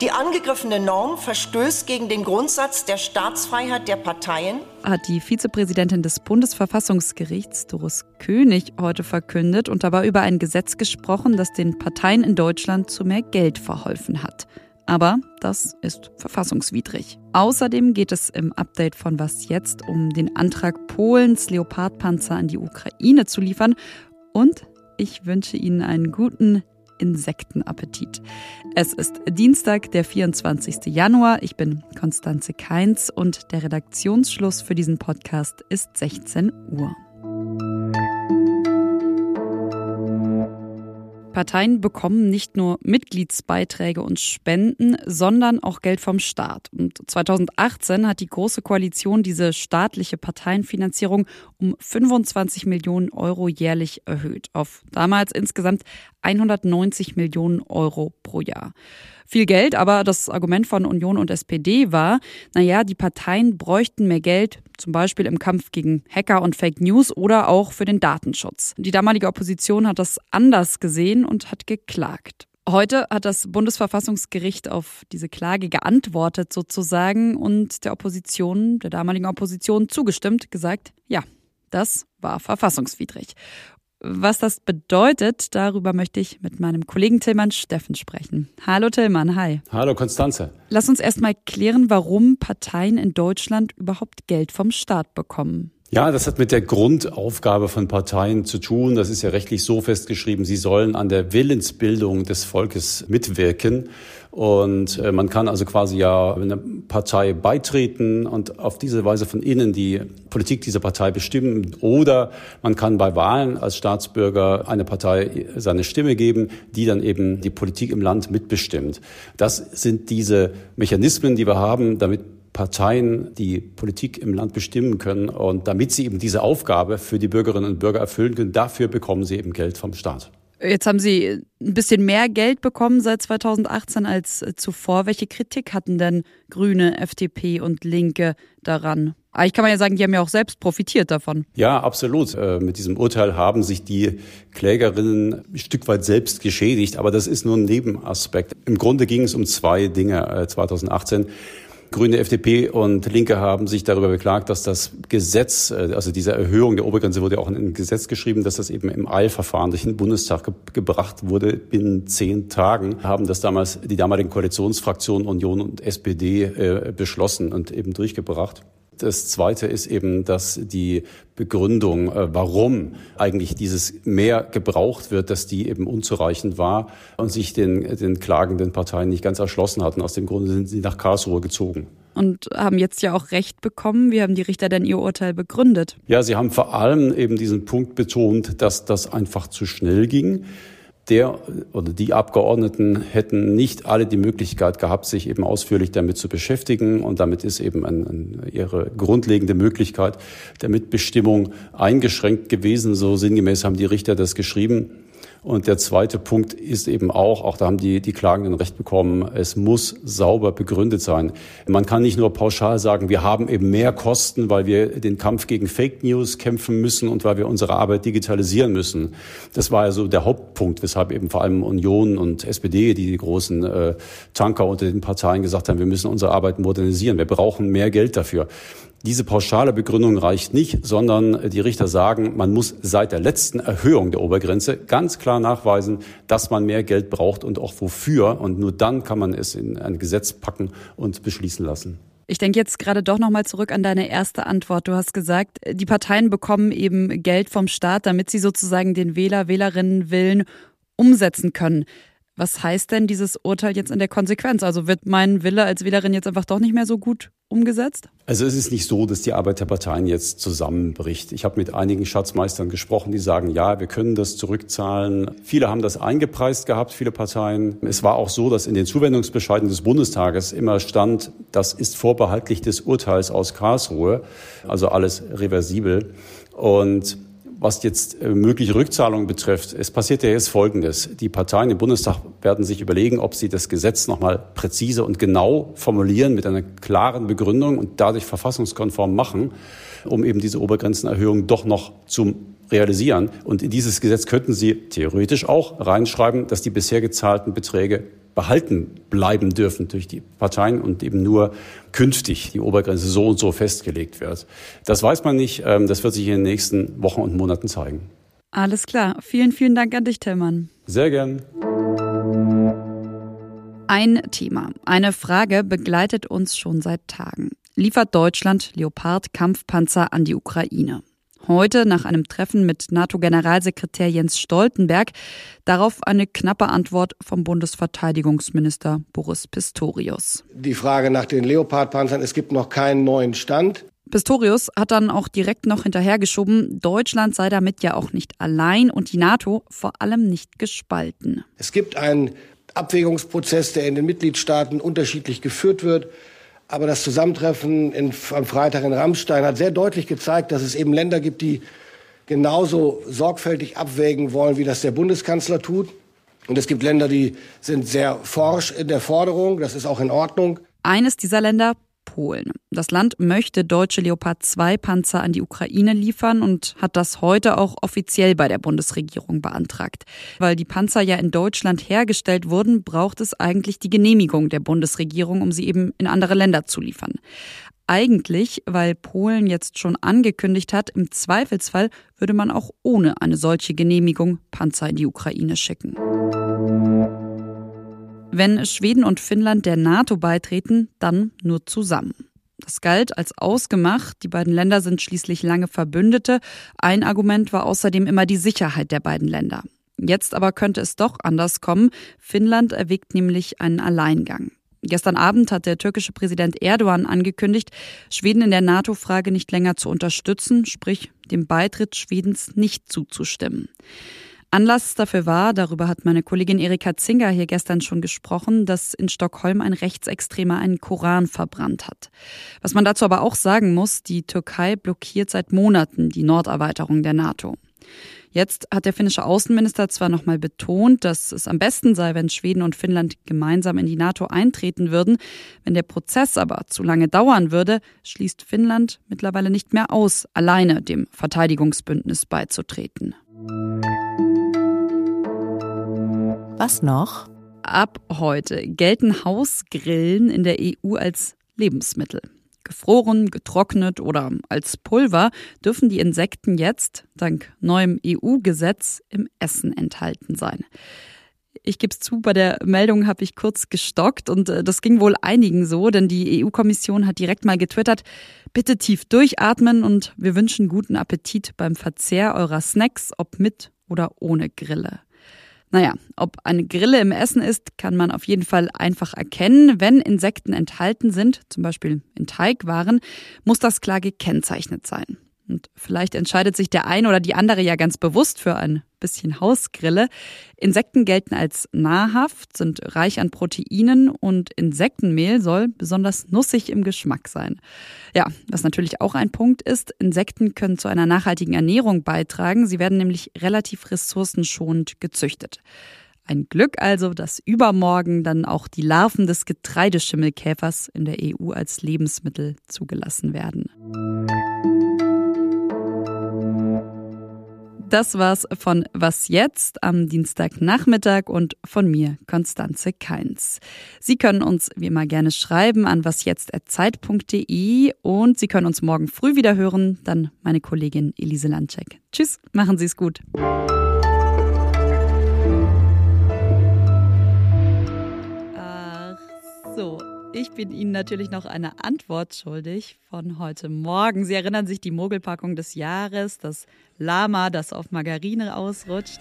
Die angegriffene Norm verstößt gegen den Grundsatz der Staatsfreiheit der Parteien, hat die Vizepräsidentin des Bundesverfassungsgerichts, Doris König, heute verkündet und dabei über ein Gesetz gesprochen, das den Parteien in Deutschland zu mehr Geld verholfen hat. Aber das ist verfassungswidrig. Außerdem geht es im Update von Was jetzt um den Antrag Polens, Leopardpanzer an die Ukraine zu liefern. Und ich wünsche Ihnen einen guten Insektenappetit. Es ist Dienstag, der 24. Januar. Ich bin Konstanze Keins und der Redaktionsschluss für diesen Podcast ist 16 Uhr. Parteien bekommen nicht nur Mitgliedsbeiträge und Spenden, sondern auch Geld vom Staat. Und 2018 hat die Große Koalition diese staatliche Parteienfinanzierung um 25 Millionen Euro jährlich erhöht, auf damals insgesamt 190 Millionen Euro pro Jahr viel Geld, aber das Argument von Union und SPD war, naja, die Parteien bräuchten mehr Geld, zum Beispiel im Kampf gegen Hacker und Fake News oder auch für den Datenschutz. Die damalige Opposition hat das anders gesehen und hat geklagt. Heute hat das Bundesverfassungsgericht auf diese Klage geantwortet sozusagen und der Opposition, der damaligen Opposition zugestimmt, gesagt, ja, das war verfassungswidrig. Was das bedeutet, darüber möchte ich mit meinem Kollegen Tillmann Steffen sprechen. Hallo Tillmann, hi. Hallo Konstanze. Lass uns erstmal klären, warum Parteien in Deutschland überhaupt Geld vom Staat bekommen. Ja, das hat mit der Grundaufgabe von Parteien zu tun. Das ist ja rechtlich so festgeschrieben, sie sollen an der Willensbildung des Volkes mitwirken. Und äh, man kann also quasi ja eine Partei beitreten und auf diese Weise von innen die Politik dieser Partei bestimmen. Oder man kann bei Wahlen als Staatsbürger eine Partei seine Stimme geben, die dann eben die Politik im Land mitbestimmt. Das sind diese Mechanismen, die wir haben, damit Parteien die Politik im Land bestimmen können. Und damit sie eben diese Aufgabe für die Bürgerinnen und Bürger erfüllen können, dafür bekommen sie eben Geld vom Staat. Jetzt haben Sie ein bisschen mehr Geld bekommen seit 2018 als zuvor. Welche Kritik hatten denn Grüne, FDP und Linke daran? Eigentlich kann man ja sagen, die haben ja auch selbst profitiert davon. Ja, absolut. Äh, mit diesem Urteil haben sich die Klägerinnen ein Stück weit selbst geschädigt, aber das ist nur ein Nebenaspekt. Im Grunde ging es um zwei Dinge 2018. Grüne, FDP und Linke haben sich darüber beklagt, dass das Gesetz, äh, also diese Erhöhung der Obergrenze wurde auch in ein Gesetz geschrieben, dass das eben im Eilverfahren durch den Bundestag ge gebracht wurde. Binnen zehn Tagen haben das damals die damaligen Koalitionsfraktionen Union und SPD äh, beschlossen und eben durchgebracht. Das Zweite ist eben, dass die Begründung, äh, warum eigentlich dieses mehr gebraucht wird, dass die eben unzureichend war und sich den, den klagenden Parteien nicht ganz erschlossen hatten. Aus dem Grunde sind sie nach Karlsruhe gezogen. Und haben jetzt ja auch Recht bekommen. Wie haben die Richter denn ihr Urteil begründet? Ja, sie haben vor allem eben diesen Punkt betont, dass das einfach zu schnell ging der oder die Abgeordneten hätten nicht alle die Möglichkeit gehabt, sich eben ausführlich damit zu beschäftigen. Und damit ist eben ein, ein, ihre grundlegende Möglichkeit der Mitbestimmung eingeschränkt gewesen. So sinngemäß haben die Richter das geschrieben. Und der zweite Punkt ist eben auch, auch da haben die, die Klagenden recht bekommen, es muss sauber begründet sein. Man kann nicht nur pauschal sagen, wir haben eben mehr Kosten, weil wir den Kampf gegen Fake News kämpfen müssen und weil wir unsere Arbeit digitalisieren müssen. Das war ja so der Hauptpunkt, weshalb eben vor allem Union und SPD, die, die großen äh, Tanker unter den Parteien gesagt haben, wir müssen unsere Arbeit modernisieren. Wir brauchen mehr Geld dafür. Diese pauschale Begründung reicht nicht, sondern die Richter sagen, man muss seit der letzten Erhöhung der Obergrenze ganz klar nachweisen, dass man mehr Geld braucht und auch wofür. Und nur dann kann man es in ein Gesetz packen und beschließen lassen. Ich denke jetzt gerade doch nochmal zurück an deine erste Antwort. Du hast gesagt, die Parteien bekommen eben Geld vom Staat, damit sie sozusagen den Wähler, Wählerinnen Willen umsetzen können. Was heißt denn dieses Urteil jetzt in der Konsequenz? Also wird mein Wille als Wählerin jetzt einfach doch nicht mehr so gut umgesetzt? Also es ist nicht so, dass die Arbeit der Parteien jetzt zusammenbricht. Ich habe mit einigen Schatzmeistern gesprochen, die sagen, ja, wir können das zurückzahlen. Viele haben das eingepreist gehabt, viele Parteien. Es war auch so, dass in den Zuwendungsbescheiden des Bundestages immer stand, das ist vorbehaltlich des Urteils aus Karlsruhe, also alles reversibel. Und was jetzt äh, mögliche Rückzahlungen betrifft, es passiert ja jetzt Folgendes. Die Parteien im Bundestag werden sich überlegen, ob sie das Gesetz nochmal präzise und genau formulieren mit einer klaren Begründung und dadurch verfassungskonform machen, um eben diese Obergrenzenerhöhung doch noch zum realisieren. Und in dieses Gesetz könnten Sie theoretisch auch reinschreiben, dass die bisher gezahlten Beträge behalten bleiben dürfen durch die Parteien und eben nur künftig die Obergrenze so und so festgelegt wird. Das weiß man nicht. Ähm, das wird sich in den nächsten Wochen und Monaten zeigen. Alles klar. Vielen, vielen Dank an dich, Tillmann. Sehr gern. Ein Thema, eine Frage begleitet uns schon seit Tagen. Liefert Deutschland Leopard-Kampfpanzer an die Ukraine? Heute nach einem Treffen mit NATO-Generalsekretär Jens Stoltenberg darauf eine knappe Antwort vom Bundesverteidigungsminister Boris Pistorius. Die Frage nach den Leopard-Panzern, es gibt noch keinen neuen Stand. Pistorius hat dann auch direkt noch hinterhergeschoben, Deutschland sei damit ja auch nicht allein und die NATO vor allem nicht gespalten. Es gibt einen Abwägungsprozess, der in den Mitgliedstaaten unterschiedlich geführt wird. Aber das Zusammentreffen in, am Freitag in Rammstein hat sehr deutlich gezeigt, dass es eben Länder gibt, die genauso sorgfältig abwägen wollen, wie das der Bundeskanzler tut. Und es gibt Länder, die sind sehr forsch in der Forderung. Das ist auch in Ordnung. Eines dieser Länder, Polen. Das Land möchte deutsche Leopard 2 Panzer an die Ukraine liefern und hat das heute auch offiziell bei der Bundesregierung beantragt. Weil die Panzer ja in Deutschland hergestellt wurden, braucht es eigentlich die Genehmigung der Bundesregierung, um sie eben in andere Länder zu liefern. Eigentlich, weil Polen jetzt schon angekündigt hat, im Zweifelsfall würde man auch ohne eine solche Genehmigung Panzer in die Ukraine schicken. Wenn Schweden und Finnland der NATO beitreten, dann nur zusammen. Das galt als ausgemacht. Die beiden Länder sind schließlich lange Verbündete. Ein Argument war außerdem immer die Sicherheit der beiden Länder. Jetzt aber könnte es doch anders kommen. Finnland erwägt nämlich einen Alleingang. Gestern Abend hat der türkische Präsident Erdogan angekündigt, Schweden in der NATO-Frage nicht länger zu unterstützen, sprich dem Beitritt Schwedens nicht zuzustimmen. Anlass dafür war, darüber hat meine Kollegin Erika Zinger hier gestern schon gesprochen, dass in Stockholm ein Rechtsextremer einen Koran verbrannt hat. Was man dazu aber auch sagen muss, die Türkei blockiert seit Monaten die Norderweiterung der NATO. Jetzt hat der finnische Außenminister zwar nochmal betont, dass es am besten sei, wenn Schweden und Finnland gemeinsam in die NATO eintreten würden. Wenn der Prozess aber zu lange dauern würde, schließt Finnland mittlerweile nicht mehr aus, alleine dem Verteidigungsbündnis beizutreten. Was noch? Ab heute gelten Hausgrillen in der EU als Lebensmittel. Gefroren, getrocknet oder als Pulver dürfen die Insekten jetzt, dank neuem EU-Gesetz, im Essen enthalten sein. Ich gebe es zu, bei der Meldung habe ich kurz gestockt und äh, das ging wohl einigen so, denn die EU-Kommission hat direkt mal getwittert, bitte tief durchatmen und wir wünschen guten Appetit beim Verzehr eurer Snacks, ob mit oder ohne Grille. Naja, ob eine Grille im Essen ist, kann man auf jeden Fall einfach erkennen. Wenn Insekten enthalten sind, zum Beispiel in Teigwaren, muss das klar gekennzeichnet sein. Und vielleicht entscheidet sich der eine oder die andere ja ganz bewusst für ein bisschen Hausgrille. Insekten gelten als nahrhaft, sind reich an Proteinen und Insektenmehl soll besonders nussig im Geschmack sein. Ja, was natürlich auch ein Punkt ist, Insekten können zu einer nachhaltigen Ernährung beitragen. Sie werden nämlich relativ ressourcenschonend gezüchtet. Ein Glück also, dass übermorgen dann auch die Larven des Getreideschimmelkäfers in der EU als Lebensmittel zugelassen werden. Das war's von Was jetzt am Dienstagnachmittag und von mir, Konstanze Keins. Sie können uns wie immer gerne schreiben an wasjetzt.zeit.de und Sie können uns morgen früh wieder hören, dann meine Kollegin Elise Landcheck. Tschüss, machen Sie es gut. Ach so. Ich bin Ihnen natürlich noch eine Antwort schuldig von heute Morgen. Sie erinnern sich die Mogelpackung des Jahres, das Lama, das auf Margarine ausrutscht.